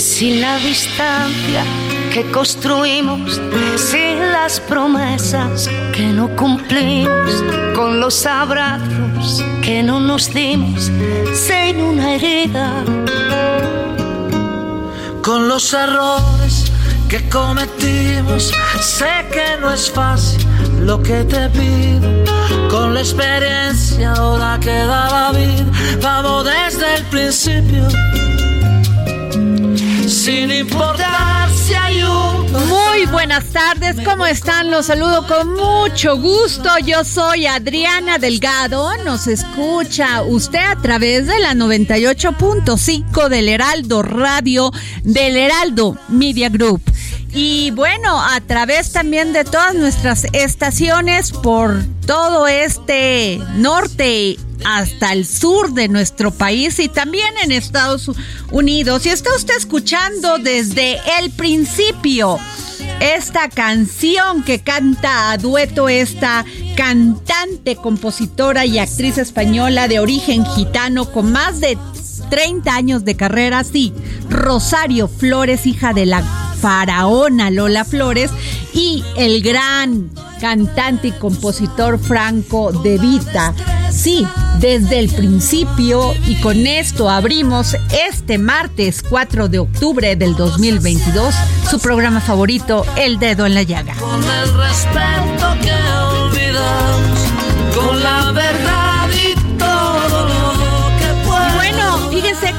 Sin la distancia que construimos, sin las promesas que no cumplimos, con los abrazos que no nos dimos, sin una herida, con los errores que cometimos, sé que no es fácil lo que te pido, con la experiencia ahora que da la vida, vamos desde el principio sin importar si. Muy buenas tardes, ¿cómo están? Los saludo con mucho gusto. Yo soy Adriana Delgado. Nos escucha usted a través de la 98.5 del Heraldo Radio, del Heraldo Media Group. Y bueno, a través también de todas nuestras estaciones por todo este norte hasta el sur de nuestro país y también en Estados Unidos. Y está usted escuchando desde el principio esta canción que canta a dueto esta cantante, compositora y actriz española de origen gitano con más de 30 años de carrera, sí, Rosario Flores, hija de la faraona Lola Flores, y el gran cantante y compositor Franco De Vita. Sí, desde el principio y con esto abrimos este martes 4 de octubre del 2022 su programa favorito, El Dedo en la Llaga. Con el respeto que olvidamos, con la verdad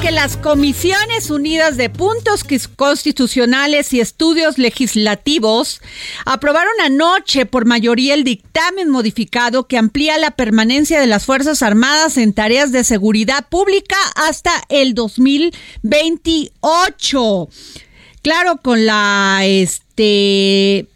que las Comisiones Unidas de Puntos Constitucionales y Estudios Legislativos aprobaron anoche por mayoría el dictamen modificado que amplía la permanencia de las Fuerzas Armadas en tareas de seguridad pública hasta el 2028. Claro, con la este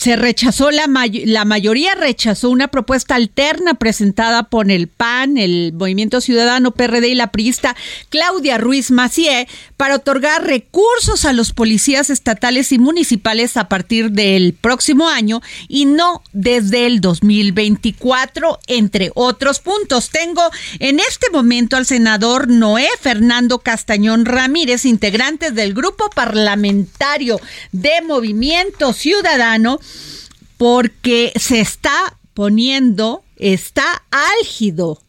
se rechazó la, la mayoría rechazó una propuesta alterna presentada por el PAN, el Movimiento Ciudadano PRD y la priista Claudia Ruiz Macié para otorgar recursos a los policías estatales y municipales a partir del próximo año y no desde el 2024, entre otros puntos. Tengo en este momento al senador Noé Fernando Castañón Ramírez, integrante del grupo parlamentario de Movimiento Ciudadano, porque se está poniendo, está álgido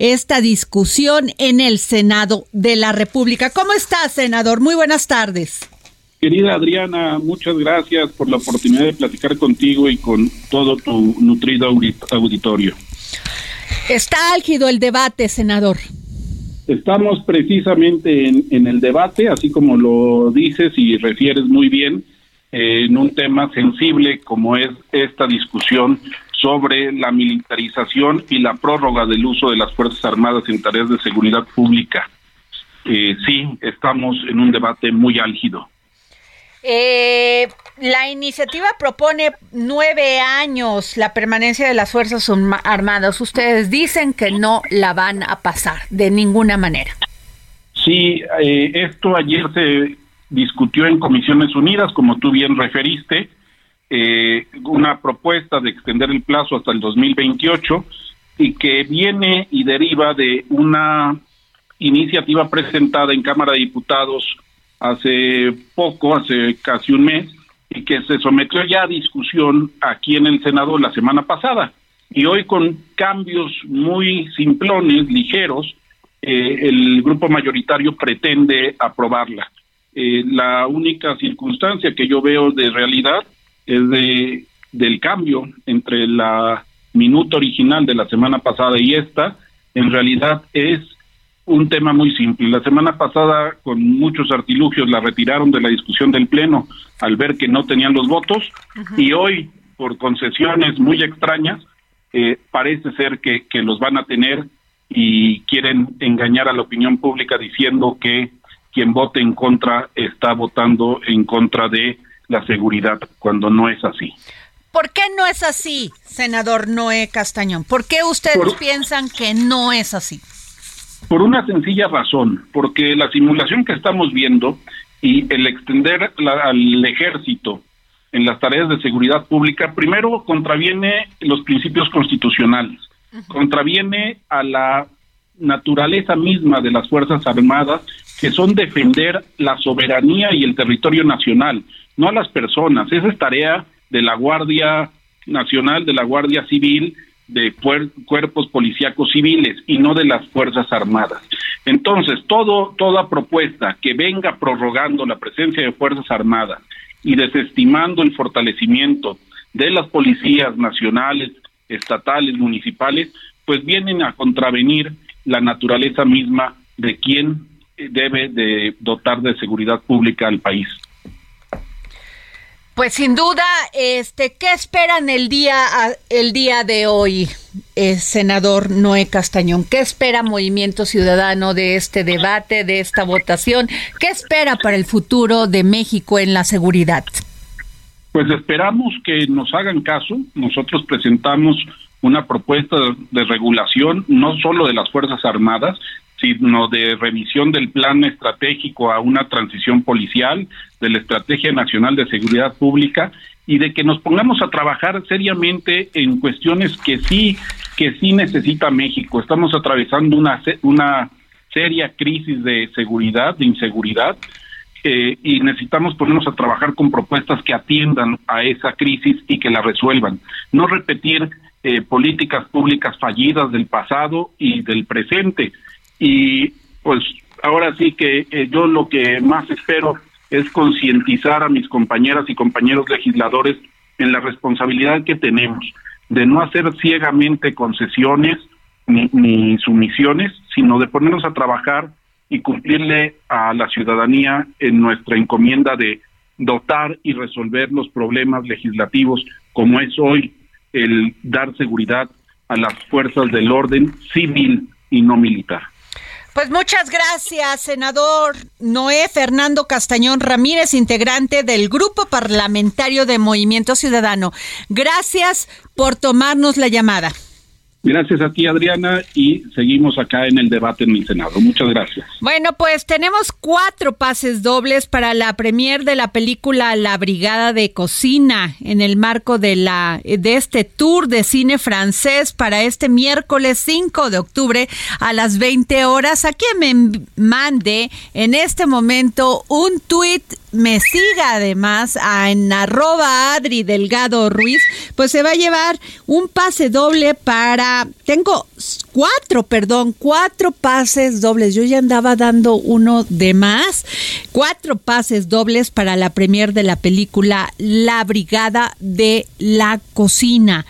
esta discusión en el Senado de la República. ¿Cómo está, senador? Muy buenas tardes. Querida Adriana, muchas gracias por la oportunidad de platicar contigo y con todo tu nutrido auditorio. Está álgido el debate, senador. Estamos precisamente en, en el debate, así como lo dices y refieres muy bien, en un tema sensible como es esta discusión sobre la militarización y la prórroga del uso de las Fuerzas Armadas en tareas de seguridad pública. Eh, sí, estamos en un debate muy álgido. Eh, la iniciativa propone nueve años la permanencia de las Fuerzas Armadas. Ustedes dicen que no la van a pasar de ninguna manera. Sí, eh, esto ayer se discutió en Comisiones Unidas, como tú bien referiste, eh, una propuesta de extender el plazo hasta el 2028 y que viene y deriva de una iniciativa presentada en Cámara de Diputados hace poco, hace casi un mes, y que se sometió ya a discusión aquí en el Senado la semana pasada. Y hoy con cambios muy simplones, ligeros, eh, el grupo mayoritario pretende aprobarla. Eh, la única circunstancia que yo veo de realidad es de del cambio entre la minuta original de la semana pasada y esta, en realidad es un tema muy simple. La semana pasada, con muchos artilugios, la retiraron de la discusión del Pleno al ver que no tenían los votos y hoy, por concesiones muy extrañas, eh, parece ser que, que los van a tener y quieren engañar a la opinión pública diciendo que quien vote en contra está votando en contra de la seguridad, cuando no es así. ¿Por qué no es así, senador Noé Castañón? ¿Por qué ustedes piensan que no es así? Por una sencilla razón, porque la simulación que estamos viendo y el extender al ejército en las tareas de seguridad pública, primero contraviene los principios constitucionales, contraviene a la naturaleza misma de las Fuerzas Armadas, que son defender la soberanía y el territorio nacional, no a las personas. Esa es tarea de la Guardia Nacional, de la Guardia Civil, de cuerpos policíacos civiles y no de las Fuerzas Armadas. Entonces, todo, toda propuesta que venga prorrogando la presencia de Fuerzas Armadas y desestimando el fortalecimiento de las policías nacionales, estatales, municipales, pues vienen a contravenir la naturaleza misma de quien debe de dotar de seguridad pública al país. Pues sin duda, este, ¿qué esperan el día, el día de hoy, eh, senador Noé Castañón? ¿Qué espera Movimiento Ciudadano de este debate, de esta votación? ¿Qué espera para el futuro de México en la seguridad? Pues esperamos que nos hagan caso. Nosotros presentamos una propuesta de regulación no solo de las Fuerzas Armadas, sino de revisión del plan estratégico a una transición policial, de la Estrategia Nacional de Seguridad Pública y de que nos pongamos a trabajar seriamente en cuestiones que sí que sí necesita México. Estamos atravesando una una seria crisis de seguridad, de inseguridad, eh, y necesitamos ponernos a trabajar con propuestas que atiendan a esa crisis y que la resuelvan. No repetir eh, políticas públicas fallidas del pasado y del presente, y pues ahora sí que eh, yo lo que más espero es concientizar a mis compañeras y compañeros legisladores en la responsabilidad que tenemos de no hacer ciegamente concesiones ni, ni sumisiones, sino de ponernos a trabajar y cumplirle a la ciudadanía en nuestra encomienda de dotar y resolver los problemas legislativos como es hoy el dar seguridad a las fuerzas del orden civil y no militar. Pues muchas gracias, senador Noé Fernando Castañón Ramírez, integrante del Grupo Parlamentario de Movimiento Ciudadano. Gracias por tomarnos la llamada. Gracias a ti, Adriana, y seguimos acá en el debate en el Senado. Muchas gracias. Bueno, pues tenemos cuatro pases dobles para la premier de la película La Brigada de Cocina en el marco de la de este tour de cine francés para este miércoles 5 de octubre a las 20 horas. A quien me mande en este momento un tuit me siga además en arroba Adri Delgado Ruiz, pues se va a llevar un pase doble para, tengo cuatro, perdón, cuatro pases dobles. Yo ya andaba dando uno de más. Cuatro pases dobles para la premier de la película La Brigada de la Cocina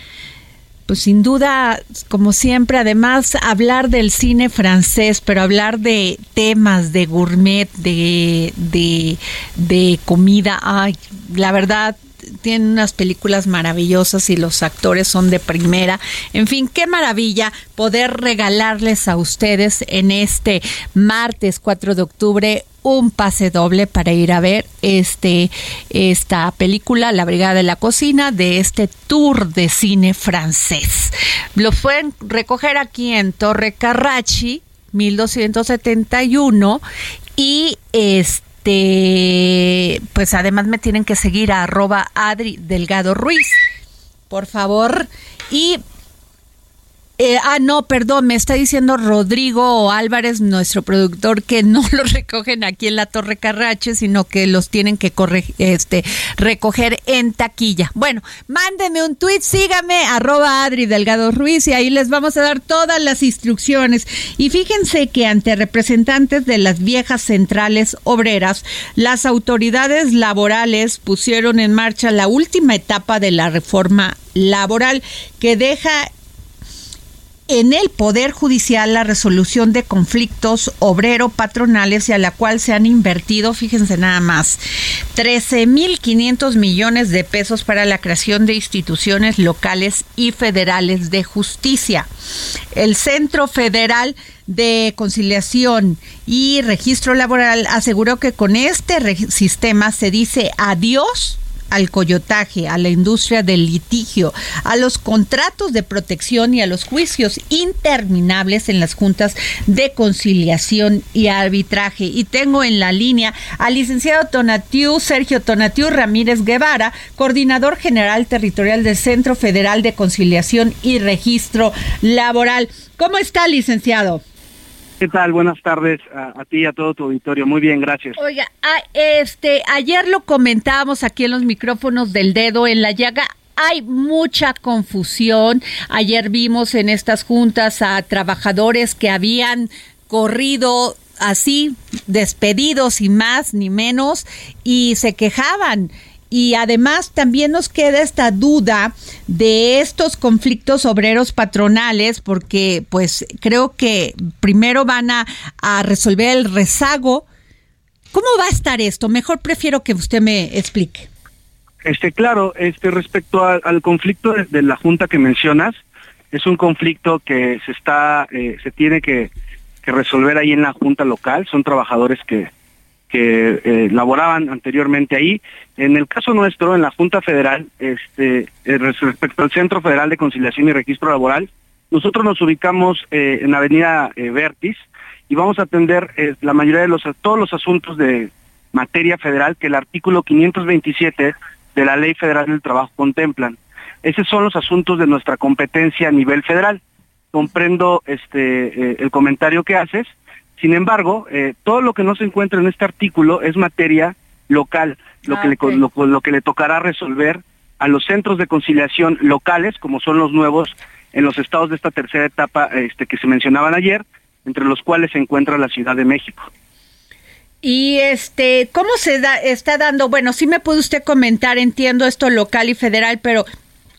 pues sin duda, como siempre, además hablar del cine francés, pero hablar de temas de gourmet, de, de, de comida, ay, la verdad, tienen unas películas maravillosas y los actores son de primera. En fin, qué maravilla poder regalarles a ustedes en este martes 4 de octubre un pase doble para ir a ver este esta película La Brigada de la Cocina de este tour de cine francés. Lo pueden recoger aquí en Torre Carrachi 1271 y este pues además me tienen que seguir a arroba Adri Delgado Ruiz por favor y eh, ah, no, perdón, me está diciendo Rodrigo Álvarez, nuestro productor, que no los recogen aquí en la Torre Carrache, sino que los tienen que este, recoger en taquilla. Bueno, mándeme un tweet, sígame, arroba Adri Delgado Ruiz, y ahí les vamos a dar todas las instrucciones. Y fíjense que ante representantes de las viejas centrales obreras, las autoridades laborales pusieron en marcha la última etapa de la reforma laboral que deja en el Poder Judicial la resolución de conflictos obrero-patronales y a la cual se han invertido, fíjense nada más, 13.500 millones de pesos para la creación de instituciones locales y federales de justicia. El Centro Federal de Conciliación y Registro Laboral aseguró que con este sistema se dice adiós al coyotaje, a la industria del litigio, a los contratos de protección y a los juicios interminables en las juntas de conciliación y arbitraje. Y tengo en la línea al licenciado Tonatiu, Sergio Tonatiu Ramírez Guevara, coordinador general territorial del Centro Federal de Conciliación y Registro Laboral. ¿Cómo está, licenciado? ¿Qué tal? Buenas tardes a, ti y a todo tu auditorio. Muy bien, gracias. Oiga, este, ayer lo comentábamos aquí en los micrófonos del dedo en la llaga. Hay mucha confusión. Ayer vimos en estas juntas a trabajadores que habían corrido así, despedidos y más ni menos, y se quejaban y además también nos queda esta duda de estos conflictos obreros patronales, porque pues creo que primero van a, resolver el rezago. ¿Cómo va a estar esto? Mejor prefiero que usted me explique. Este, claro, este respecto al conflicto de, la junta que mencionas, es un conflicto que se está, eh, se tiene que, que resolver ahí en la junta local. Son trabajadores que, que eh, laboraban anteriormente ahí. En el caso nuestro, en la Junta Federal, este, eh, respecto al Centro Federal de Conciliación y Registro Laboral, nosotros nos ubicamos eh, en Avenida Vertis y vamos a atender la mayoría de los todos los asuntos de materia federal que el artículo 527 de la Ley Federal del Trabajo contemplan. Esos son los asuntos de nuestra competencia a nivel federal. Comprendo este el comentario que haces sin embargo, eh, todo lo que no se encuentra en este artículo es materia local, lo, que le, ah, lo, que le tocará resolver a los centros de conciliación locales, como son los nuevos en los estados de esta tercera etapa este, que se mencionaban ayer, entre los cuales se encuentra la Ciudad de México. Y este, ¿cómo se da, está dando? Bueno, sí me puede usted comentar, entiendo esto local y federal, pero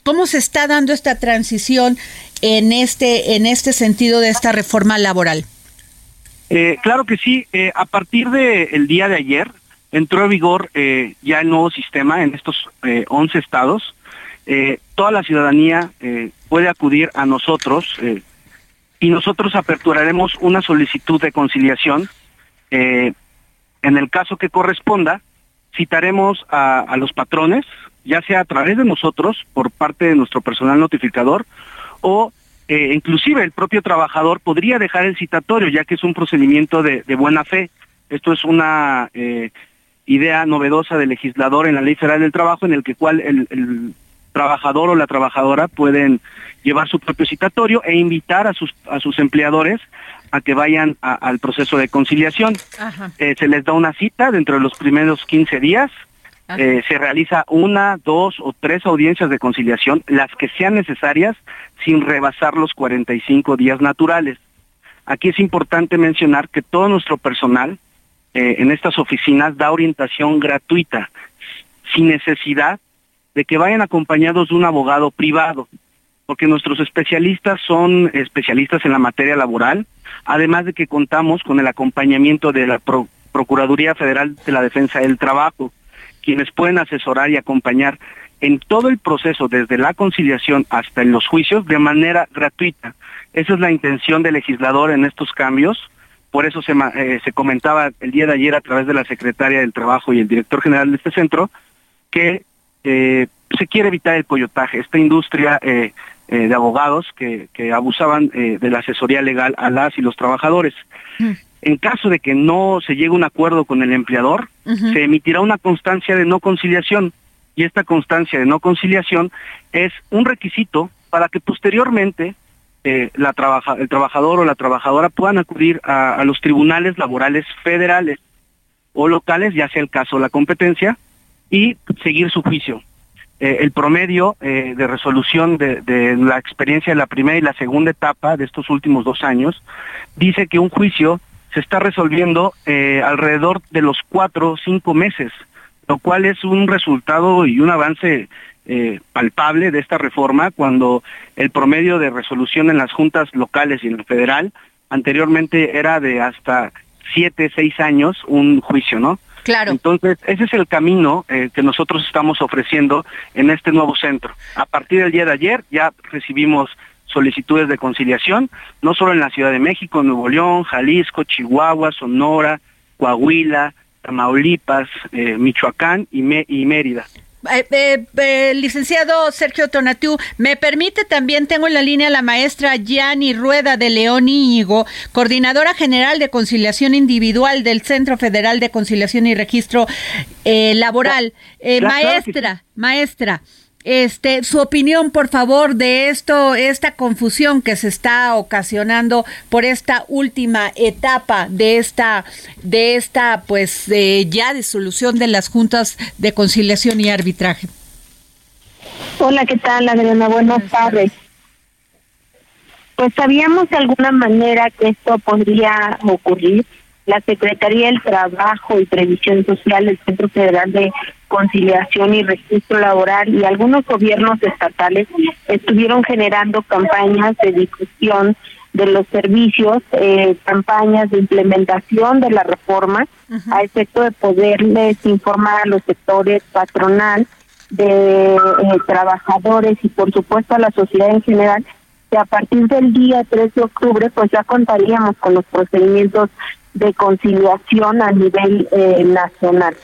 ¿cómo se está dando esta transición en este, en este sentido de esta reforma laboral? Eh, claro que sí, eh, a partir del día de ayer entró en vigor eh, ya el nuevo sistema en estos 11 estados. toda la ciudadanía puede acudir a nosotros y nosotros aperturaremos una solicitud de conciliación. en el caso que corresponda, citaremos a, a los patrones, ya sea a través de nosotros, por parte de nuestro personal notificador, o eh, inclusive el propio trabajador podría dejar el citatorio, ya que es un procedimiento de, buena fe. Esto es una eh, idea novedosa del legislador en la Ley Federal del Trabajo, en el que cual el, trabajador o la trabajadora pueden llevar su propio citatorio e invitar a sus, a sus empleadores a que vayan al proceso de conciliación. Eh, se les da una cita dentro de los primeros 15 días, eh, se realiza una, dos o tres audiencias de conciliación, las que sean necesarias, sin rebasar los 45 días naturales. Aquí es importante mencionar que todo nuestro personal eh, en estas oficinas da orientación gratuita, sin necesidad de que vayan acompañados de un abogado privado, porque nuestros especialistas son especialistas en la materia laboral, además de que contamos con el acompañamiento de la Procuraduría Federal de la Defensa del Trabajo quienes pueden asesorar y acompañar en todo el proceso, desde la conciliación hasta en los juicios, de manera gratuita. Esa es la intención del legislador en estos cambios. Por eso se, eh, se comentaba el día de ayer a través de la secretaria del Trabajo y el director general de este centro que eh, se quiere evitar el coyotaje. Esta industria eh, de abogados que, abusaban de la asesoría legal a las y los trabajadores. Mm. En caso de que no se llegue a un acuerdo con el empleador, se emitirá una constancia de no conciliación y esta constancia de no conciliación es un requisito para que posteriormente eh, la el trabajador o la trabajadora puedan acudir a, los tribunales laborales federales o locales, ya sea el caso de la competencia, y seguir su juicio. Eh, el promedio eh, de resolución de, de, la experiencia de la primera y la segunda etapa de estos últimos dos años dice que un juicio se está resolviendo alrededor de los cuatro o cinco meses, lo cual es un resultado y un avance eh, palpable de esta reforma cuando el promedio de resolución en las juntas locales y en el federal anteriormente era de hasta siete, seis años un juicio, ¿no? Claro. Entonces, ese es el camino eh, que nosotros estamos ofreciendo en este nuevo centro. A partir del día de ayer ya recibimos solicitudes de conciliación, no solo en la Ciudad de México, Nuevo León, Jalisco, Chihuahua, Sonora, Coahuila, Tamaulipas, eh, Michoacán y, y Mérida. Eh, eh, eh, licenciado Sergio Tonatiu, me permite también, tengo en la línea la maestra Yanni Rueda de León Íñigo, coordinadora general de conciliación individual del Centro Federal de Conciliación y Registro Laboral. maestra, maestra. Este, su opinión, por favor, de esto, esta confusión que se está ocasionando por esta última etapa de esta, de esta, pues, ya disolución de las juntas de conciliación y arbitraje. Hola, ¿qué tal, Adriana? Buenas tardes. Pues sabíamos de alguna manera que esto podría ocurrir la Secretaría del Trabajo y Previsión Social, el Centro Federal de Conciliación y Registro Laboral y algunos gobiernos estatales estuvieron generando campañas de difusión de los servicios, eh, campañas de implementación de la reforma a efecto de poderles informar a los sectores patronal, de eh, trabajadores y por supuesto a la sociedad en general que a partir del día 3 de octubre pues ya contaríamos con los procedimientos de conciliación a nivel eh, nacional.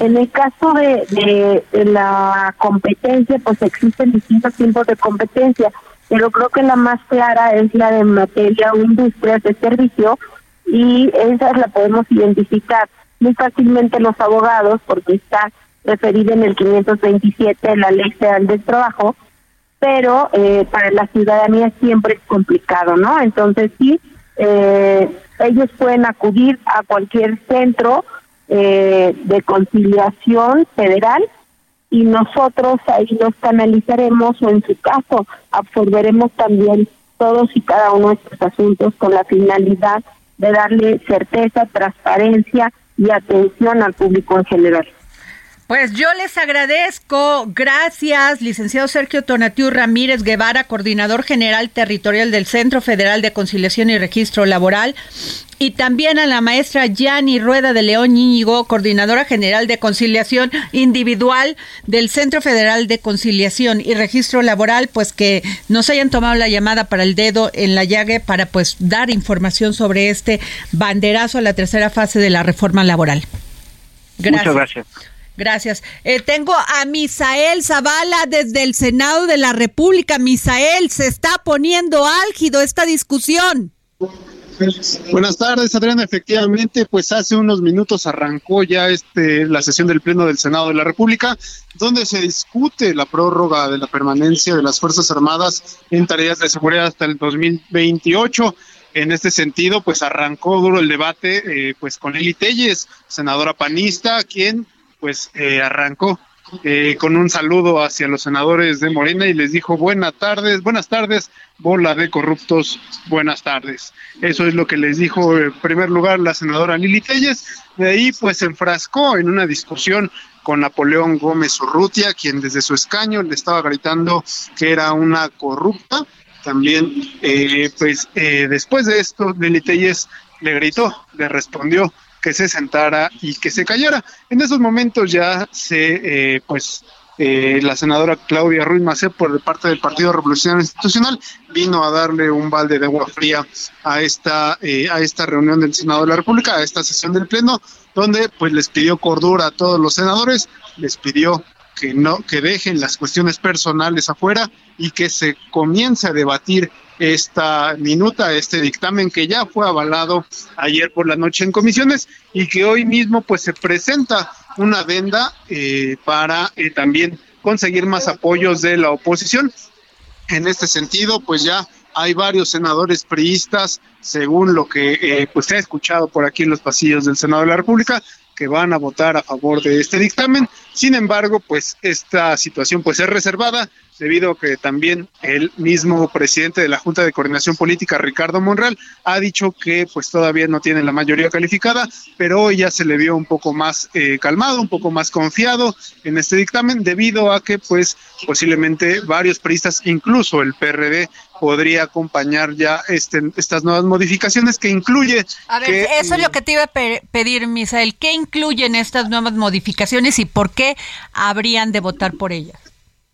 En el caso de, la competencia, pues existen distintos tipos de competencia, pero creo que la más clara es la de materia o industrias de servicio y esa la podemos identificar muy fácilmente los abogados porque está referida en el 527 de la Ley Federal del Trabajo, pero eh, para la ciudadanía siempre es complicado, ¿no? Entonces sí, eh, ellos pueden acudir a cualquier centro eh, de conciliación federal y nosotros ahí los canalizaremos o en su caso absorberemos también todos y cada uno de estos asuntos con la finalidad de darle certeza, transparencia y atención al público en general. Pues yo les agradezco. Gracias, licenciado Sergio Tonatiu Ramírez Guevara, coordinador general territorial del Centro Federal de Conciliación y Registro Laboral. Y también a la maestra Yanni Rueda de León Íñigo, coordinadora general de conciliación individual del Centro Federal de Conciliación y Registro Laboral, pues que nos hayan tomado la llamada para el dedo en la llague para pues dar información sobre este banderazo a la tercera fase de la reforma laboral. Gracias. Muchas gracias. Gracias. Eh, tengo a Misael Zavala desde el Senado de la República. Misael, se está poniendo álgido esta discusión. Buenas tardes, Adriana. Efectivamente, pues hace unos minutos arrancó ya este la sesión del Pleno del Senado de la República, donde se discute la prórroga de la permanencia de las Fuerzas Armadas en tareas de seguridad hasta el 2028. En este sentido, pues arrancó duro el debate eh, pues con Lili Telles, senadora panista, quien pues eh, arrancó eh, con un saludo hacia los senadores de Morena y les dijo buenas tardes, buenas tardes, bola de corruptos, buenas tardes. Eso es lo que les dijo en primer lugar la senadora Lili Telles. De ahí pues se enfrascó en una discusión con Napoleón Gómez Urrutia, quien desde su escaño le estaba gritando que era una corrupta. También, eh, pues después de esto, Lili Telles le gritó, le respondió que se sentara y que se callara. En esos momentos ya se, eh, pues, eh, la senadora Claudia Ruiz Macé, por parte del Partido Revolucionario Institucional, vino a darle un balde de agua fría a esta, eh, a esta reunión del Senado de la República, a esta sesión del Pleno, donde pues les pidió cordura a todos los senadores, les pidió que no que dejen las cuestiones personales afuera y que se comience a debatir esta minuta, este dictamen que ya fue avalado ayer por la noche en comisiones y que hoy mismo pues se presenta una venda eh, para eh, también conseguir más apoyos de la oposición. En este sentido, pues ya hay varios senadores priistas, según lo que eh, pues se ha escuchado por aquí en los pasillos del Senado de la República, que van a votar a favor de este dictamen. Sin embargo, pues esta situación pues es reservada debido a que también el mismo presidente de la Junta de Coordinación Política, Ricardo Monreal, ha dicho que pues todavía no tiene la mayoría calificada, pero hoy ya se le vio un poco más eh, calmado, un poco más confiado en este dictamen, debido a que pues posiblemente varios periodistas, incluso el PRD, podría acompañar ya este, estas nuevas modificaciones que incluye... A ver, eso es lo que te iba a pedir, Misael. ¿Qué incluyen estas nuevas modificaciones y por qué habrían de votar por ellas?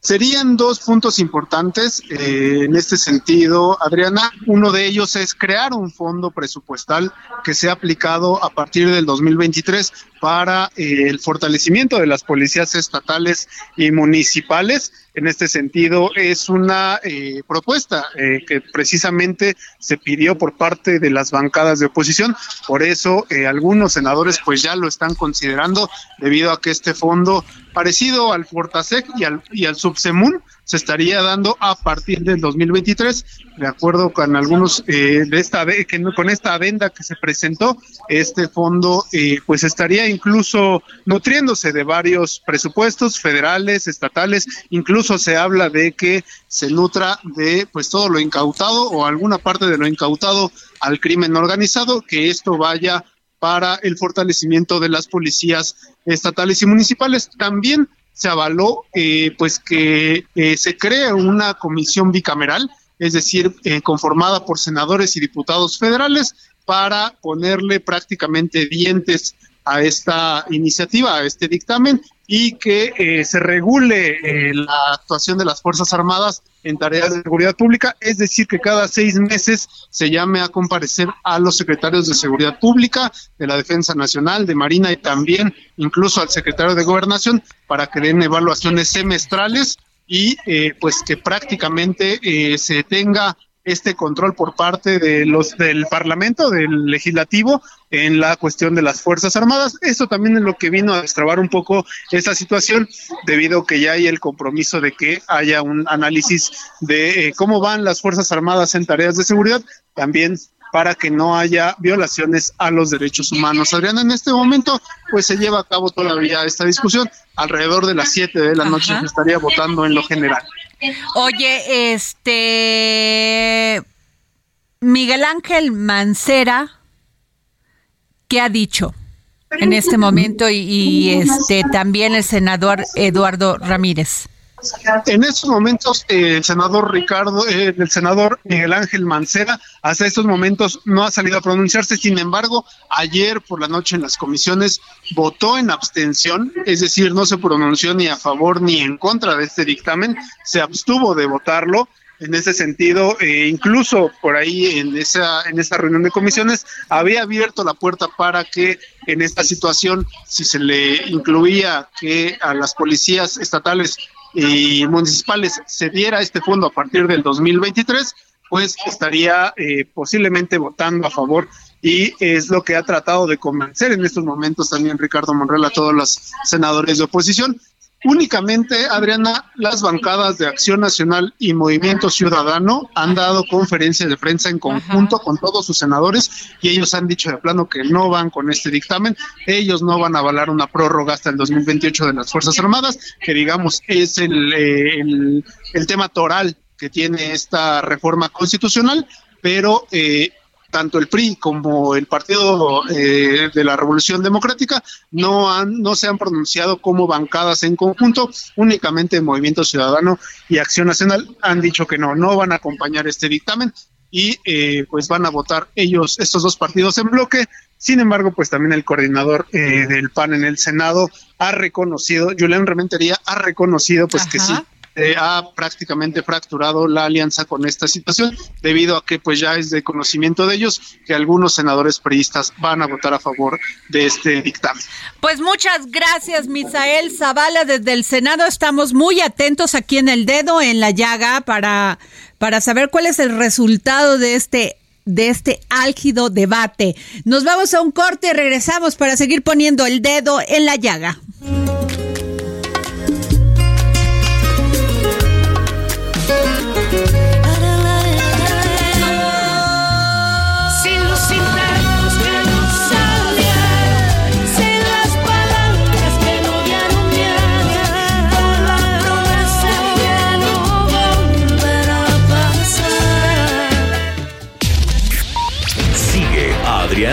Serían dos puntos importantes eh, en este sentido, Adriana. Uno de ellos es crear un fondo presupuestal que sea aplicado a partir del 2023 para eh, el fortalecimiento de las policías estatales y municipales. En este sentido, es una eh, propuesta que precisamente se pidió por parte de las bancadas de oposición. Por eso, algunos senadores pues ya lo están considerando debido a que este fondo, parecido al Fortasec y al, y al Subsemun, se estaría dando a partir del 2023, de acuerdo con algunos eh, de esta que con esta venda que se presentó, este fondo eh, pues estaría incluso nutriéndose de varios presupuestos federales, estatales, incluso se habla de que se nutra de pues todo lo incautado o alguna parte de lo incautado al crimen organizado, que esto vaya para el fortalecimiento de las policías estatales y municipales. También se avaló eh, pues que eh, se cree una comisión bicameral, es decir, eh, conformada por senadores y diputados federales para ponerle prácticamente dientes a esta iniciativa, a este dictamen y que eh, se regule eh, la actuación de las Fuerzas Armadas en tareas de seguridad pública, es decir, que cada seis meses se llame a comparecer a los secretarios de Seguridad Pública, de la Defensa Nacional, de Marina y también incluso al secretario de Gobernación para que den evaluaciones semestrales y eh, pues que prácticamente se tenga este control por parte de los del Parlamento, del legislativo en la cuestión de las Fuerzas Armadas. Esto también es lo que vino a destrabar un poco esta situación debido a que ya hay el compromiso de que haya un análisis de eh, cómo van las Fuerzas Armadas en tareas de seguridad, también para que no haya violaciones a los derechos humanos. Adriana, en este momento pues se lleva a cabo todavía esta discusión. Alrededor de las 7 de la noche se estaría votando en lo general. Oye, este Miguel Ángel Mancera, ¿qué ha dicho en este momento? Y, este también el senador Eduardo Ramírez. En estos momentos, el senador Ricardo, eh, el senador Miguel Ángel Mancera, hasta estos momentos no ha salido a pronunciarse. Sin embargo, ayer por la noche en las comisiones votó en abstención, es decir, no se pronunció ni a favor ni en contra de este dictamen, se abstuvo de votarlo. En ese sentido, eh, incluso por ahí en esa en esa reunión de comisiones había abierto la puerta para que en esta situación, si se le incluía que a las policías estatales y municipales se diera este fondo a partir del 2023, pues estaría eh, posiblemente votando a favor. Y es lo que ha tratado de convencer en estos momentos también Ricardo Monreal a todos los senadores de oposición Únicamente, Adriana, las bancadas de Acción Nacional y Movimiento Ciudadano han dado conferencia de prensa en conjunto con todos sus senadores y ellos han dicho de plano que no van con este dictamen, ellos no van a avalar una prórroga hasta el 2028 de las Fuerzas Armadas, que digamos es el, eh, el, el tema toral que tiene esta reforma constitucional, pero eh, tanto el PRI como el Partido eh, de la Revolución Democrática no han no se han pronunciado como bancadas en conjunto, únicamente Movimiento Ciudadano y Acción Nacional han dicho que no, no van a acompañar este dictamen y eh, pues van a votar ellos estos dos partidos en bloque. Sin embargo, pues también el coordinador eh, del PAN en el Senado ha reconocido, Julián Rementería ha reconocido pues que sí eh, ha prácticamente fracturado la alianza con esta situación, debido a que pues ya es de conocimiento de ellos que algunos senadores priistas van a votar a favor de este dictamen. Pues muchas gracias, Misael Zavala, desde el Senado estamos muy atentos aquí en el dedo en la llaga para, para saber cuál es el resultado de este de este álgido debate. Nos vamos a un corte y regresamos para seguir poniendo el dedo en la llaga.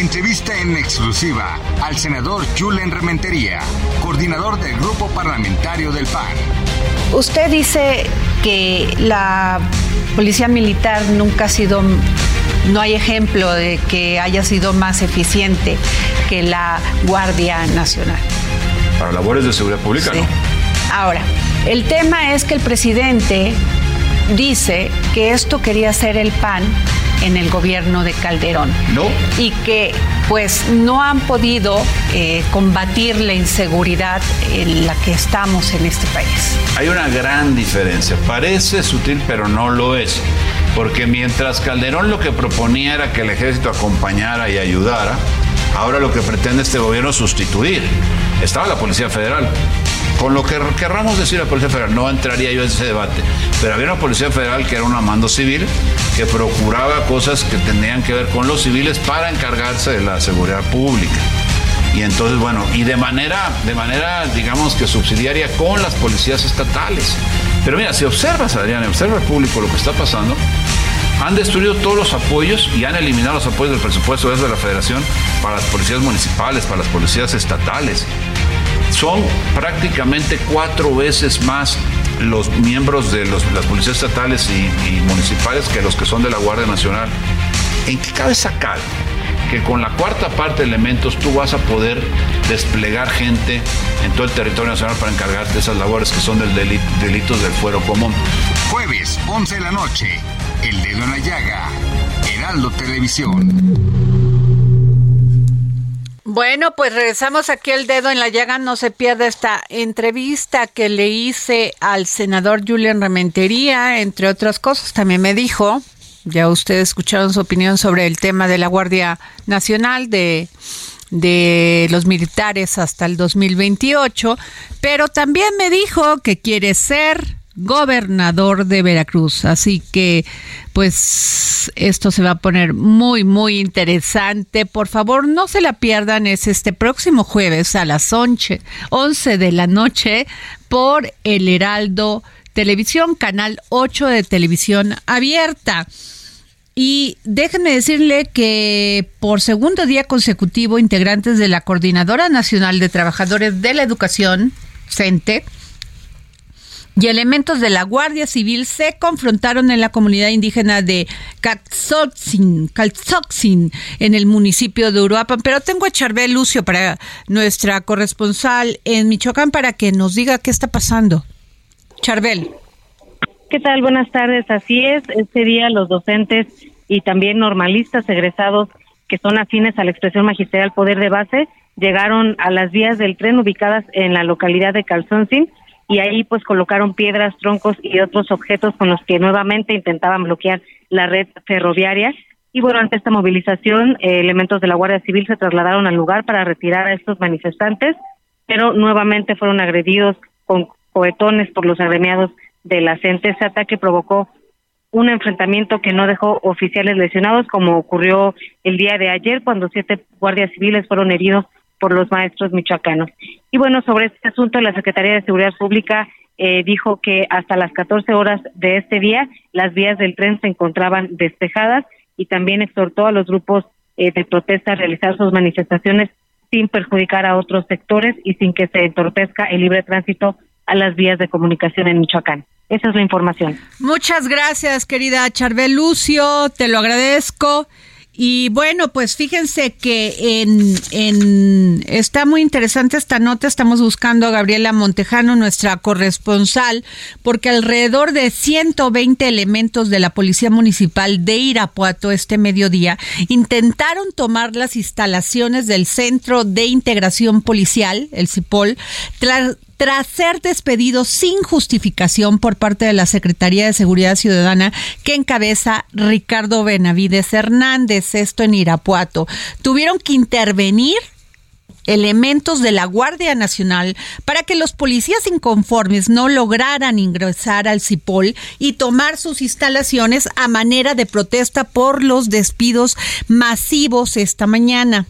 entrevista en exclusiva al senador Julen Rementería, coordinador del grupo parlamentario del PAN. Usted dice que la policía militar nunca ha sido, no hay ejemplo de que haya sido más eficiente que la Guardia Nacional. Para labores de seguridad pública, Sí. ¿no? Ahora, el tema es que el presidente dice que esto quería hacer el PAN en el gobierno de Calderón. No. Y que pues no han podido eh, combatir la inseguridad en la que estamos en este país. Hay una gran diferencia. Parece sutil, pero no lo es. Porque mientras Calderón lo que proponía era que el ejército acompañara y ayudara, ahora lo que pretende este gobierno es sustituir. Estaba la Policía Federal. Con lo que querramos decir la Policía Federal, no entraría yo en ese debate, pero había una Policía Federal que era un mando civil que procuraba cosas que tenían que ver con los civiles para encargarse de la seguridad pública. Y entonces, bueno, y de manera, de manera, digamos que subsidiaria con las policías estatales. Pero mira, si observas, Adrián, observa el público lo que está pasando, han destruido todos los apoyos y han eliminado los apoyos del presupuesto desde la federación para las policías municipales, para las policías estatales. Son prácticamente cuatro veces más los miembros de las policías estatales y, municipales que los que son de la Guardia Nacional. ¿En qué cabeza cabe que con la cuarta parte de elementos tú vas a poder desplegar gente en todo el territorio nacional para encargarte de esas labores que son del deli- delitos del fuero común? Jueves, 11 de la noche. El dedo en la llaga. Heraldo Televisión. Bueno, pues regresamos aquí el dedo en la llaga. No se pierda esta entrevista que le hice al senador Julian Rementería, entre otras cosas. También me dijo, ya ustedes escucharon su opinión sobre el tema de la Guardia Nacional, de, de los militares hasta el 2028, pero también me dijo que quiere ser gobernador de Veracruz. Así que, pues, esto se va a poner muy, muy interesante. Por favor, no se la pierdan. Es este próximo jueves a las 11, 11 de la noche por el Heraldo Televisión, canal 8 de televisión abierta. Y déjenme decirle que por segundo día consecutivo, integrantes de la Coordinadora Nacional de Trabajadores de la Educación, CENTE, y elementos de la Guardia Civil se confrontaron en la comunidad indígena de Calzoxin, en el municipio de Uruapan. Pero tengo a Charbel Lucio para nuestra corresponsal en Michoacán para que nos diga qué está pasando. Charbel. ¿Qué tal? Buenas tardes. Así es, este día los docentes y también normalistas egresados que son afines a la expresión magisterial poder de base llegaron a las vías del tren ubicadas en la localidad de Calzoncin y ahí pues colocaron piedras, troncos y otros objetos con los que nuevamente intentaban bloquear la red ferroviaria. Y bueno, ante esta movilización, eh, elementos de la Guardia Civil se trasladaron al lugar para retirar a estos manifestantes, pero nuevamente fueron agredidos con cohetones por los agremiados de la CENTE. Ese ataque provocó un enfrentamiento que no dejó oficiales lesionados, como ocurrió el día de ayer, cuando siete guardias civiles fueron heridos por los maestros michoacanos. Y bueno, sobre este asunto, la Secretaría de Seguridad Pública eh, dijo que hasta las 14 horas de este día las vías del tren se encontraban despejadas y también exhortó a los grupos eh, de protesta a realizar sus manifestaciones sin perjudicar a otros sectores y sin que se entorpezca el libre tránsito a las vías de comunicación en Michoacán. Esa es la información. Muchas gracias, querida Charbel Lucio, te lo agradezco. Y bueno, pues fíjense que en, está muy interesante esta nota. Estamos buscando a Gabriela Montejano, nuestra corresponsal, porque alrededor de 120 elementos de la Policía Municipal de Irapuato este mediodía intentaron tomar las instalaciones del Centro de Integración Policial, el CIPOL, tras tras ser despedidos sin justificación por parte de la Secretaría de Seguridad Ciudadana que encabeza Ricardo Benavides Hernández, esto en Irapuato. Tuvieron que intervenir elementos de la Guardia Nacional para que los policías inconformes no lograran ingresar al CIPOL y tomar sus instalaciones a manera de protesta por los despidos masivos esta mañana.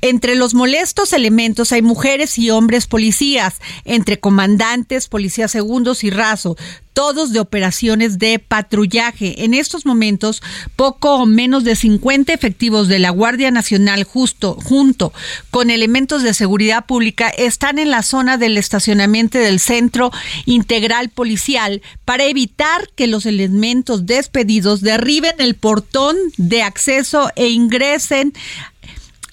Entre los molestos elementos hay mujeres y hombres policías, entre comandantes, policías segundos y raso, todos de operaciones de patrullaje. En estos momentos, poco o menos de 50 efectivos de la Guardia Nacional justo junto con elementos de seguridad pública están en la zona del estacionamiento del Centro Integral Policial para evitar que los elementos despedidos derriben el portón de acceso e ingresen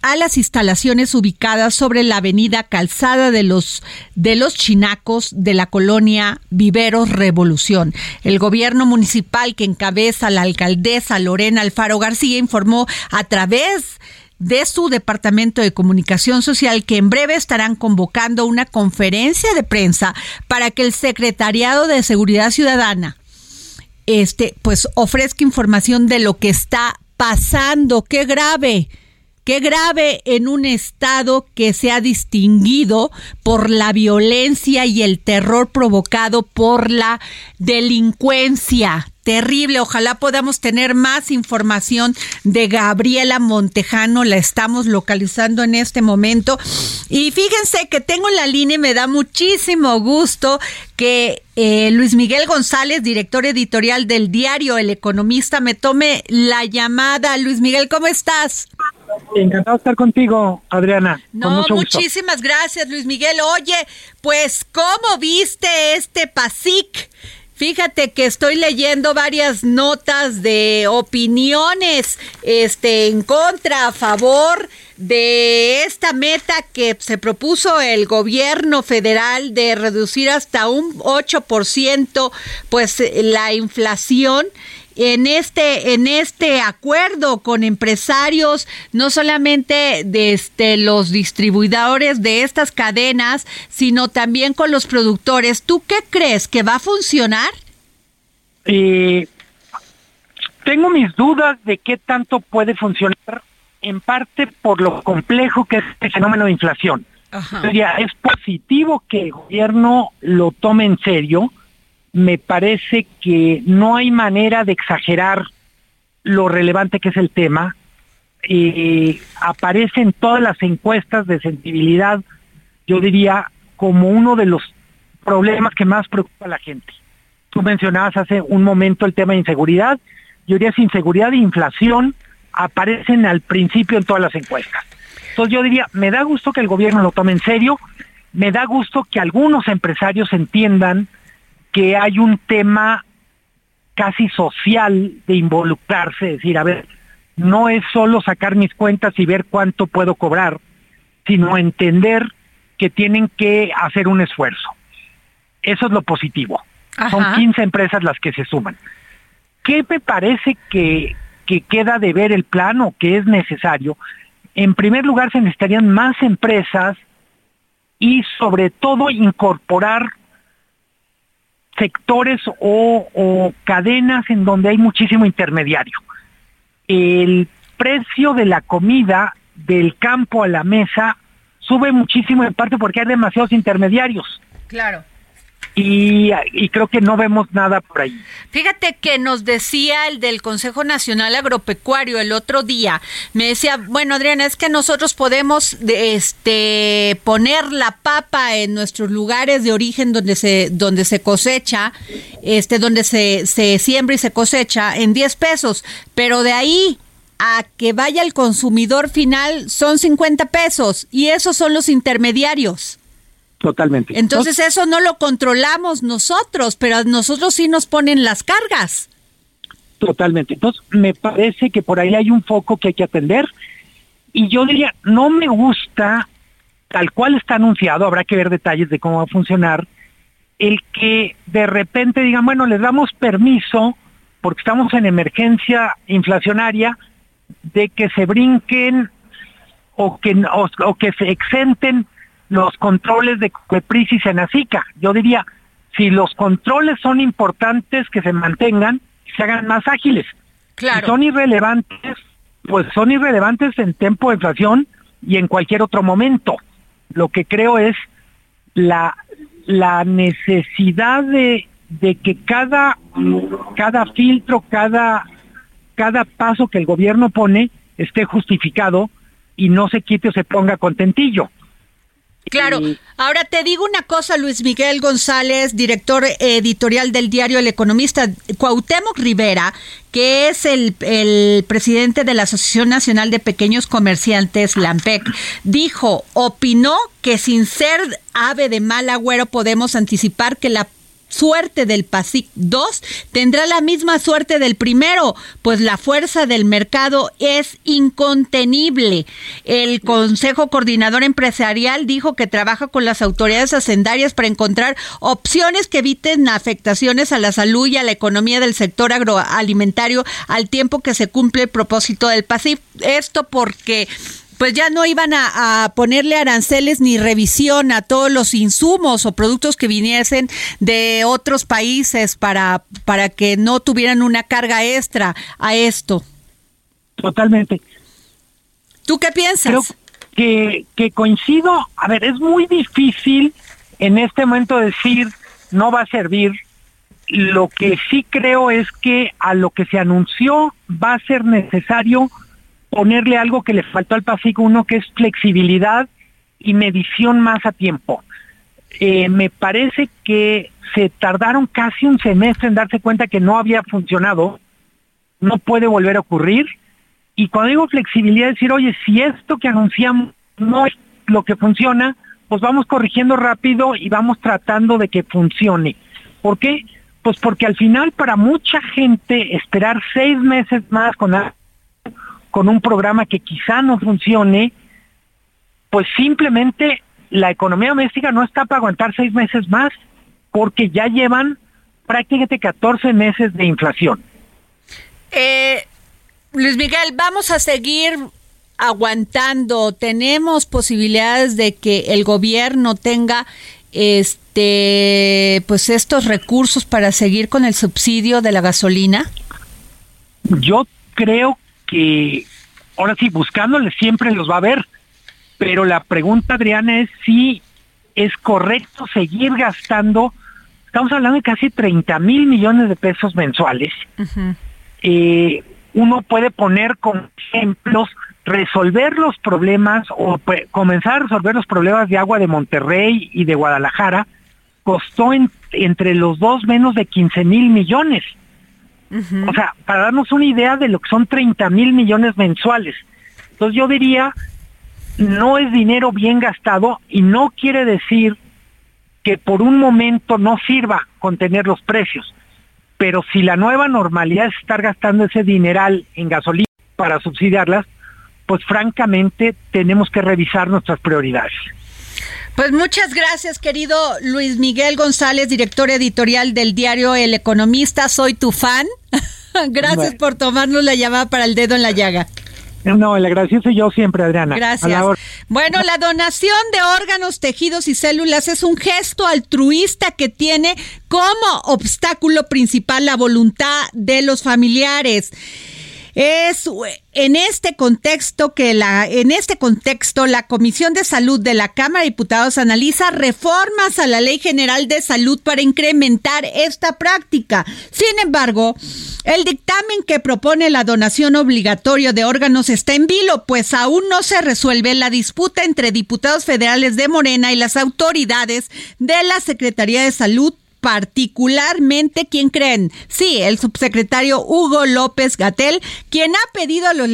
a las instalaciones ubicadas sobre la avenida Calzada de los, de los Chinacos de la colonia Viveros Revolución. El gobierno municipal que encabeza la alcaldesa Lorena Alfaro García informó a través de su Departamento de Comunicación Social que en breve estarán convocando una conferencia de prensa para que el Secretariado de Seguridad Ciudadana este pues ofrezca información de lo que está pasando. Qué grave Qué grave en un Estado que se ha distinguido por la violencia y el terror provocado por la delincuencia. Terrible, ojalá podamos tener más información de Gabriela Montejano, la estamos localizando en este momento. Y fíjense que tengo la línea y me da muchísimo gusto que eh, Luis Miguel González, director editorial del diario El Economista, me tome la llamada. Luis Miguel, ¿cómo estás? Encantado de estar contigo, Adriana. No, muchísimas gracias, Luis Miguel. Oye, pues, ¿cómo viste este PASIC? Fíjate que estoy leyendo varias notas de opiniones este en contra a favor de esta meta que se propuso el gobierno federal de reducir hasta un 8% pues la inflación en este en este acuerdo con empresarios no solamente de este, los distribuidores de estas cadenas sino también con los productores. Tú qué crees que va a funcionar eh, tengo mis dudas de qué tanto puede funcionar en parte por lo complejo que es el fenómeno de inflación es positivo que el gobierno lo tome en serio me parece que no hay manera de exagerar lo relevante que es el tema. Eh, aparece en todas las encuestas de sensibilidad, yo diría, como uno de los problemas que más preocupa a la gente. Tú mencionabas hace un momento el tema de inseguridad. Yo diría, si inseguridad e inflación aparecen al principio en todas las encuestas. Entonces yo diría, me da gusto que el gobierno lo tome en serio, me da gusto que algunos empresarios entiendan que hay un tema casi social de involucrarse, decir, a ver, no es solo sacar mis cuentas y ver cuánto puedo cobrar, sino entender que tienen que hacer un esfuerzo. Eso es lo positivo. Son 15 empresas las que se suman. ¿Qué me parece que, que queda de ver el plan o que es necesario? En primer lugar, se necesitarían más empresas y sobre todo incorporar sectores o, cadenas en donde hay muchísimo intermediario. El precio de la comida del campo a la mesa sube muchísimo en parte porque hay demasiados intermediarios. Claro y, creo que no vemos nada por ahí. Fíjate que nos decía el del Consejo Nacional Agropecuario el otro día, me decía, bueno Adriana, es que nosotros podemos este poner la papa en nuestros lugares de origen donde se donde se cosecha, este donde se se siembra y se cosecha en 10 pesos, pero de ahí a que vaya el consumidor final son 50 pesos y esos son los intermediarios. Totalmente. Entonces eso no lo controlamos nosotros, pero a nosotros sí nos ponen las cargas. Totalmente. Entonces me parece que por ahí hay un foco que hay que atender y yo diría, no me gusta, tal cual está anunciado, habrá que ver detalles de cómo va a funcionar, el que de repente digan, bueno, les damos permiso, porque estamos en emergencia inflacionaria, de que se brinquen o que, o que se exenten los controles de Copepris y Senacica. Yo diría, si los controles son importantes, que se mantengan, se hagan más ágiles. Claro. Si son irrelevantes, pues son irrelevantes en tiempo de inflación y en cualquier otro momento. Lo que creo es la, la necesidad de, de que cada, cada filtro, cada, cada paso que el gobierno pone esté justificado y no se quite o se ponga contentillo. Claro. Ahora te digo una cosa, Luis Miguel González, director editorial del diario El Economista, Cuauhtémoc Rivera, que es el, el presidente de la Asociación Nacional de Pequeños Comerciantes, LAMPEC, dijo, opinó que sin ser ave de mal agüero podemos anticipar que la suerte del PASIC 2 tendrá la misma suerte del primero, pues la fuerza del mercado es incontenible. El Consejo Coordinador Empresarial dijo que trabaja con las autoridades hacendarias para encontrar opciones que eviten afectaciones a la salud y a la economía del sector agroalimentario al tiempo que se cumple el propósito del PASIC. Esto porque pues ya no iban a, ponerle aranceles ni revisión a todos los insumos o productos que viniesen de otros países para, para que no tuvieran una carga extra a esto. Totalmente. ¿Tú qué piensas? Creo que, que coincido, a ver, es muy difícil en este momento decir no va a servir. Lo que sí creo es que a lo que se anunció va a ser necesario ponerle algo que le faltó al PASIC 1, que es flexibilidad y medición más a tiempo. Eh, me parece que se tardaron casi un semestre en darse cuenta que no había funcionado, no puede volver a ocurrir. Y cuando digo flexibilidad, decir, oye, si esto que anunciamos no es lo que funciona, pues vamos corrigiendo rápido y vamos tratando de que funcione. ¿Por qué? Pues porque al final para mucha gente esperar seis meses más con con un programa que quizá no funcione, pues simplemente la economía doméstica no está para aguantar seis meses más, porque ya llevan prácticamente 14 meses de inflación. Eh, Luis Miguel, vamos a seguir aguantando. Tenemos posibilidades de que el gobierno tenga este pues estos recursos para seguir con el subsidio de la gasolina. Yo creo que ahora sí, buscándole siempre los va a ver. Pero la pregunta, Adriana, es si es correcto seguir gastando estamos hablando de casi 30 mil millones de pesos mensuales. Eh, uno puede poner como ejemplos resolver los problemas o comenzar a resolver los problemas de agua de Monterrey y de Guadalajara costó entre los dos menos de 15 mil millones. O sea, para darnos una idea de lo que son 30 mil millones mensuales. Entonces yo diría, no es dinero bien gastado y no quiere decir que por un momento no sirva contener los precios. Pero si la nueva normalidad es estar gastando ese dineral en gasolina para subsidiarlas, pues francamente tenemos que revisar nuestras prioridades. Pues muchas gracias, querido Luis Miguel González, director editorial del diario El Economista. Soy tu fan. gracias por tomarnos la llamada para el dedo en la llaga. No, el agradecido soy yo siempre, Adriana. Gracias. Bueno, la donación de órganos, tejidos y células es un gesto altruista que tiene como obstáculo principal la voluntad de los familiares. Es en este contexto que la en este contexto la Comisión de Salud de la Cámara de Diputados analiza reformas a la Ley General de Salud para incrementar esta práctica. Sin embargo, el dictamen que propone la donación obligatoria de órganos está en vilo, pues aún no se resuelve la disputa entre diputados federales de Morena y las autoridades de la Secretaría de Salud particularmente, ¿quién creen? Sí, el subsecretario Hugo López Gatel, quien ha pedido a los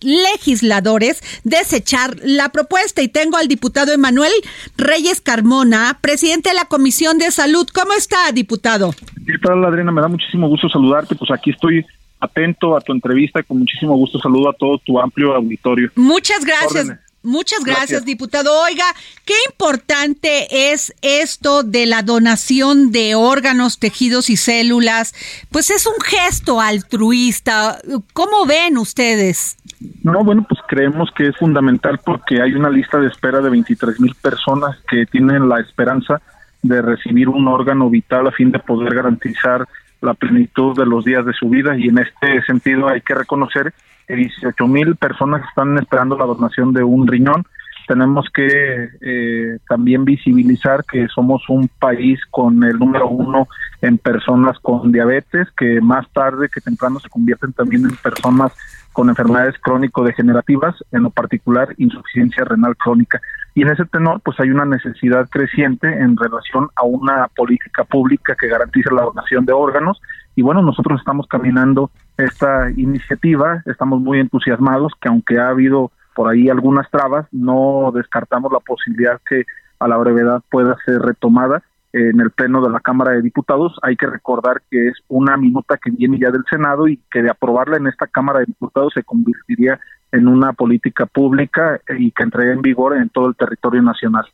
legisladores desechar la propuesta. Y tengo al diputado Emanuel Reyes Carmona, presidente de la Comisión de Salud. ¿Cómo está, diputado? ¿Qué tal, Adriana? Me da muchísimo gusto saludarte. Pues aquí estoy atento a tu entrevista y con muchísimo gusto saludo a todo tu amplio auditorio. Muchas gracias. Muchas gracias, diputado. Oiga, qué importante es esto de la donación de órganos, tejidos y células. Pues es un gesto altruista. ¿Cómo ven ustedes? No, bueno, pues creemos que es fundamental porque hay una lista de espera de 23 mil personas que tienen la esperanza de recibir un órgano vital a fin de poder garantizar la plenitud de los días de su vida y en este sentido hay que reconocer 18 mil personas están esperando la donación de un riñón. Tenemos que eh, también visibilizar que somos un país con el número uno en personas con diabetes, que más tarde que temprano se convierten también en personas con enfermedades crónico-degenerativas, en lo particular insuficiencia renal crónica. Y en ese tenor, pues hay una necesidad creciente en relación a una política pública que garantice la donación de órganos. Y bueno, nosotros estamos caminando esta iniciativa, estamos muy entusiasmados que aunque ha habido por ahí algunas trabas, no descartamos la posibilidad que a la brevedad pueda ser retomada en el Pleno de la Cámara de Diputados. Hay que recordar que es una minuta que viene ya del Senado y que de aprobarla en esta Cámara de Diputados se convertiría en una política pública y que entraría en vigor en todo el territorio nacional.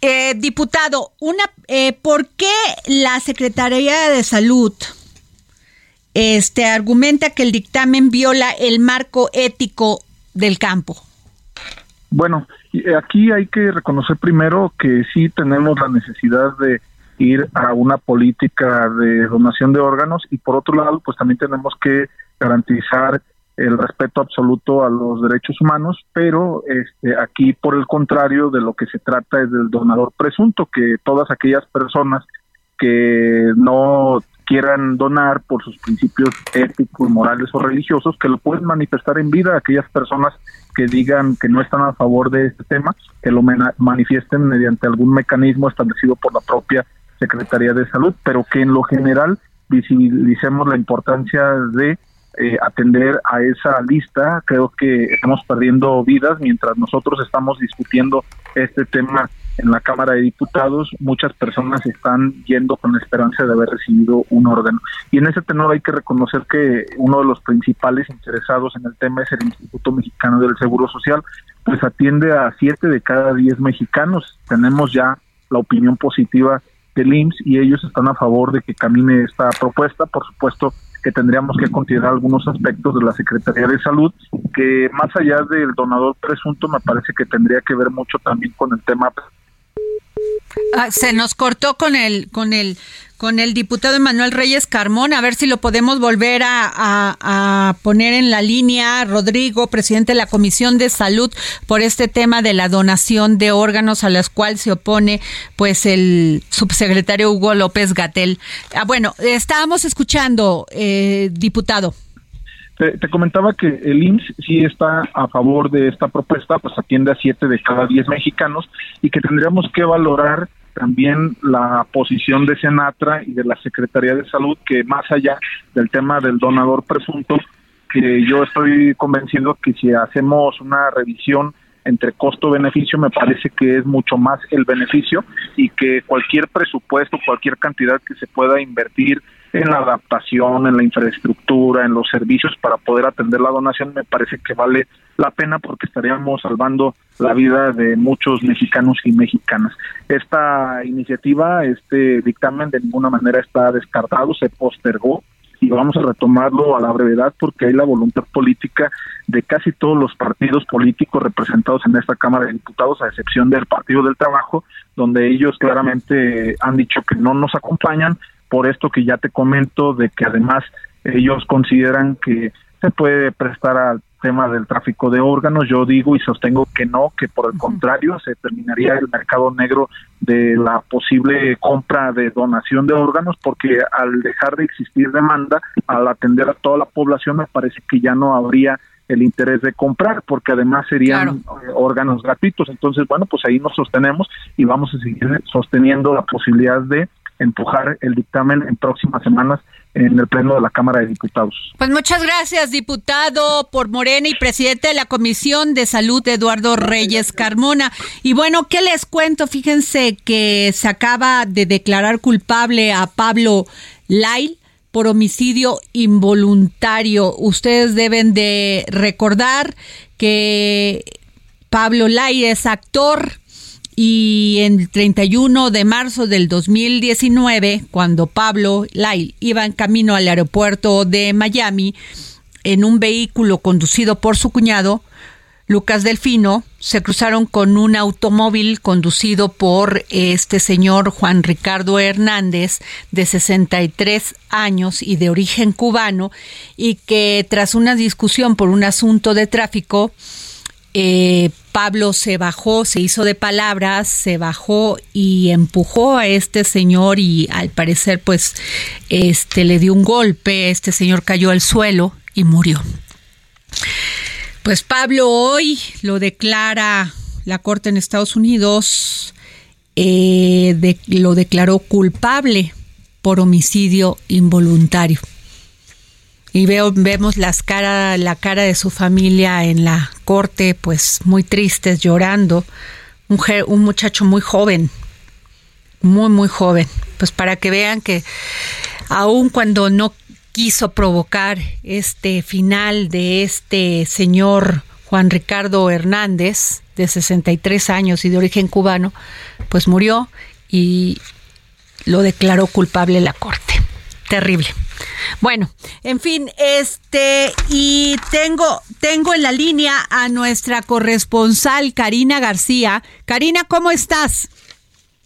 Eh, diputado, una, eh, ¿por qué la Secretaría de Salud este, argumenta que el dictamen viola el marco ético del campo? Bueno, eh, aquí hay que reconocer primero que sí tenemos la necesidad de ir a una política de donación de órganos y por otro lado, pues también tenemos que garantizar el respeto absoluto a los derechos humanos, pero este, aquí por el contrario de lo que se trata es del donador presunto, que todas aquellas personas que no quieran donar por sus principios éticos, morales o religiosos, que lo pueden manifestar en vida aquellas personas que digan que no están a favor de este tema, que lo manifiesten mediante algún mecanismo establecido por la propia Secretaría de Salud, pero que en lo general visibilicemos la importancia de eh, atender a esa lista. Creo que estamos perdiendo vidas mientras nosotros estamos discutiendo este tema en la Cámara de Diputados. Muchas personas están yendo con la esperanza de haber recibido un órgano. Y en ese tenor hay que reconocer que uno de los principales interesados en el tema es el Instituto Mexicano del Seguro Social, pues atiende a siete de cada diez mexicanos. Tenemos ya la opinión positiva del IMSS y ellos están a favor de que camine esta propuesta. Por supuesto, que tendríamos que considerar algunos aspectos de la Secretaría de Salud, que más allá del donador presunto, me parece que tendría que ver mucho también con el tema Ah, se nos cortó con el, con el, con el diputado Emanuel Reyes Carmón, a ver si lo podemos volver a, poner en la línea. Rodrigo, presidente de la Comisión de Salud, por este tema de la donación de órganos a las cuales se opone pues el subsecretario Hugo López Gatel. Ah, bueno, estábamos escuchando, eh, diputado. Te, comentaba que el IMSS sí está a favor de esta propuesta, pues atiende a siete de cada diez mexicanos y que tendríamos que valorar también la posición de Senatra y de la Secretaría de Salud, que más allá del tema del donador presunto, que yo estoy convencido que si hacemos una revisión entre costo-beneficio, me parece que es mucho más el beneficio y que cualquier presupuesto, cualquier cantidad que se pueda invertir en la adaptación, en la infraestructura, en los servicios para poder atender la donación, me parece que vale la pena porque estaríamos salvando la vida de muchos mexicanos y mexicanas. Esta iniciativa, este dictamen de ninguna manera está descartado, se postergó y vamos a retomarlo a la brevedad porque hay la voluntad política de casi todos los partidos políticos representados en esta Cámara de Diputados, a excepción del Partido del Trabajo, donde ellos claramente han dicho que no nos acompañan por esto que ya te comento, de que además ellos consideran que se puede prestar al tema del tráfico de órganos. Yo digo y sostengo que no, que por el contrario se terminaría el mercado negro de la posible compra de donación de órganos, porque al dejar de existir demanda, al atender a toda la población, me parece que ya no habría el interés de comprar, porque además serían eh, órganos gratuitos. Entonces, bueno, pues ahí nos sostenemos y vamos a seguir sosteniendo la posibilidad de empujar el dictamen en próximas semanas en el Pleno de la Cámara de Diputados. Pues muchas gracias, diputado por Morena y presidente de la Comisión de Salud, Eduardo Reyes Carmona. Y bueno, ¿qué les cuento? Fíjense que se acaba de declarar culpable a Pablo Lail por homicidio involuntario. Ustedes deben de recordar que Pablo Lai es actor, y en el 31 de marzo del 2019, cuando Pablo Lyle iba en camino al aeropuerto de Miami en un vehículo conducido por su cuñado, Lucas Delfino, se cruzaron con un automóvil conducido por este señor Juan Ricardo Hernández, de 63 años y de origen cubano, y que tras una discusión por un asunto de tráfico, eh, Pablo se bajó, se hizo de palabras, se bajó y empujó a este señor y al parecer pues este le dio un golpe, este señor cayó al suelo y murió. Pues Pablo hoy lo declara la corte en Estados Unidos, eh, lo declaró culpable por homicidio involuntario y veo, vemos las cara, la cara de su familia en la corte, pues muy tristes, llorando. Un, un muchacho muy joven, muy, muy joven. Pues para que vean que aun cuando no quiso provocar este final de este señor Juan Ricardo Hernández, de 63 años y de origen cubano, pues murió y lo declaró culpable la corte. Terrible. Bueno, en fin, este y tengo tengo en la línea a nuestra corresponsal Karina García. Karina, ¿cómo estás?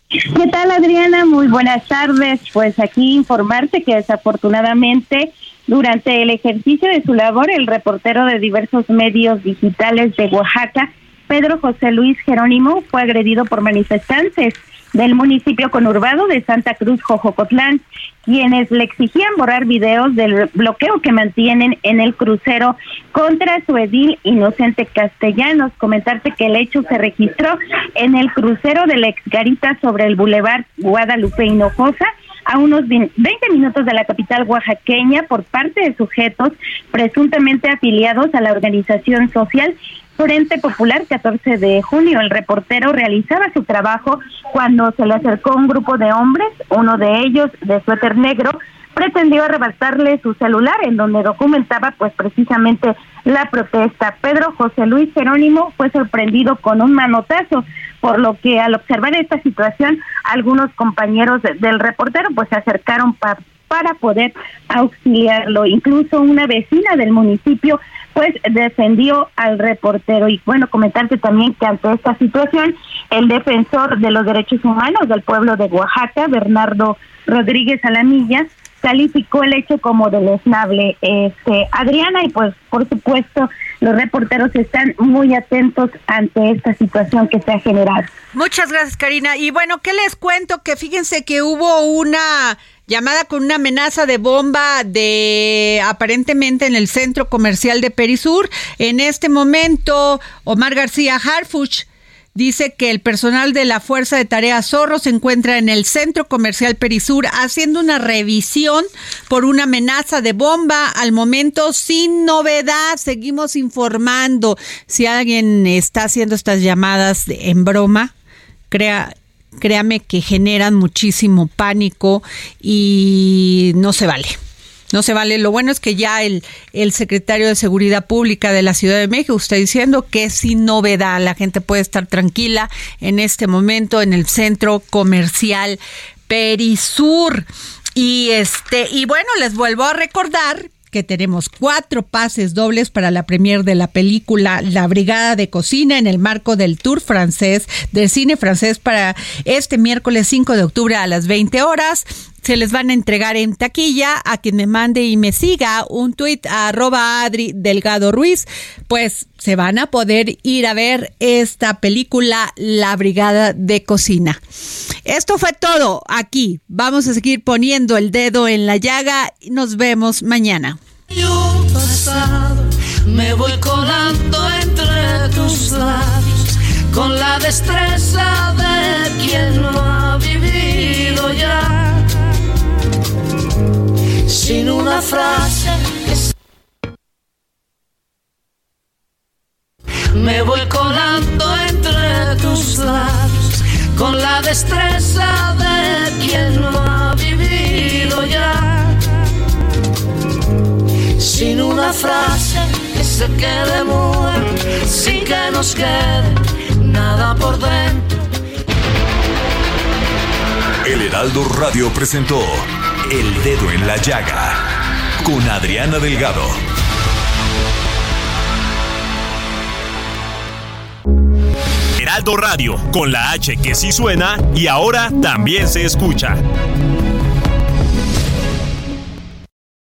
¿Qué tal, Adriana? Muy buenas tardes. Pues aquí informarte que desafortunadamente durante el ejercicio de su labor, el reportero de diversos medios digitales de Oaxaca, Pedro José Luis Jerónimo, fue agredido por manifestantes del municipio conurbado de Santa Cruz, Jojocotlán, quienes le exigían borrar videos del bloqueo que mantienen en el crucero contra su edil Inocente Castellanos. Comentarte que el hecho se registró en el crucero de la exgarita sobre el bulevar Guadalupe Hinojosa, a unos 20 minutos de la capital oaxaqueña por parte de sujetos presuntamente afiliados a la organización social Frente Popular 14 de junio. El reportero realizaba su trabajo cuando se le acercó un grupo de hombres, uno de ellos de suéter negro, pretendió arrebatarle su celular en donde documentaba pues precisamente la protesta. Pedro José Luis Jerónimo fue sorprendido con un manotazo, por lo que al observar esta situación algunos compañeros del reportero pues se acercaron para poder auxiliarlo. Incluso una vecina del municipio pues defendió al reportero. Y bueno, comentarte también que ante esta situación, el defensor de los derechos humanos del pueblo de Oaxaca, Bernardo Rodríguez Alamilla, calificó el hecho como deleznable. Este, Adriana, y pues por supuesto los reporteros están muy atentos ante esta situación que se ha generado. Muchas gracias, Karina. Y bueno, ¿qué les cuento? Que fíjense que hubo una llamada con una amenaza de bomba de aparentemente en el centro comercial de Perisur. En este momento, Omar García Harfuch dice que el personal de la Fuerza de Tarea Zorro se encuentra en el centro comercial Perisur haciendo una revisión por una amenaza de bomba. Al momento, sin novedad, seguimos informando. Si alguien está haciendo estas llamadas en broma, crea, créame que generan muchísimo pánico y no se vale. No se vale. Lo bueno es que ya el, el secretario de Seguridad Pública de la Ciudad de México está diciendo que sin novedad la gente puede estar tranquila en este momento en el centro comercial Perisur. Y este, y bueno, les vuelvo a recordar que tenemos cuatro pases dobles para la premier de la película La Brigada de Cocina en el marco del Tour francés del cine francés para este miércoles 5 de octubre a las 20 horas se les van a entregar en taquilla a quien me mande y me siga un tuit a arroba Adri Delgado Ruiz, pues se van a poder ir a ver esta película La Brigada de Cocina. Esto fue todo aquí. Vamos a seguir poniendo el dedo en la llaga nos vemos mañana. Me voy colando entre tus labios con la destreza de quien no ha vivido ya sin una frase. Me voy colando entre tus labios con la destreza de quien no ha vivido ya. Sin una frase que se quede muerta, sin que nos quede nada por dentro. El Heraldo Radio presentó el dedo en la llaga con Adriana Delgado. Heraldo Radio, con la H que sí suena y ahora también se escucha.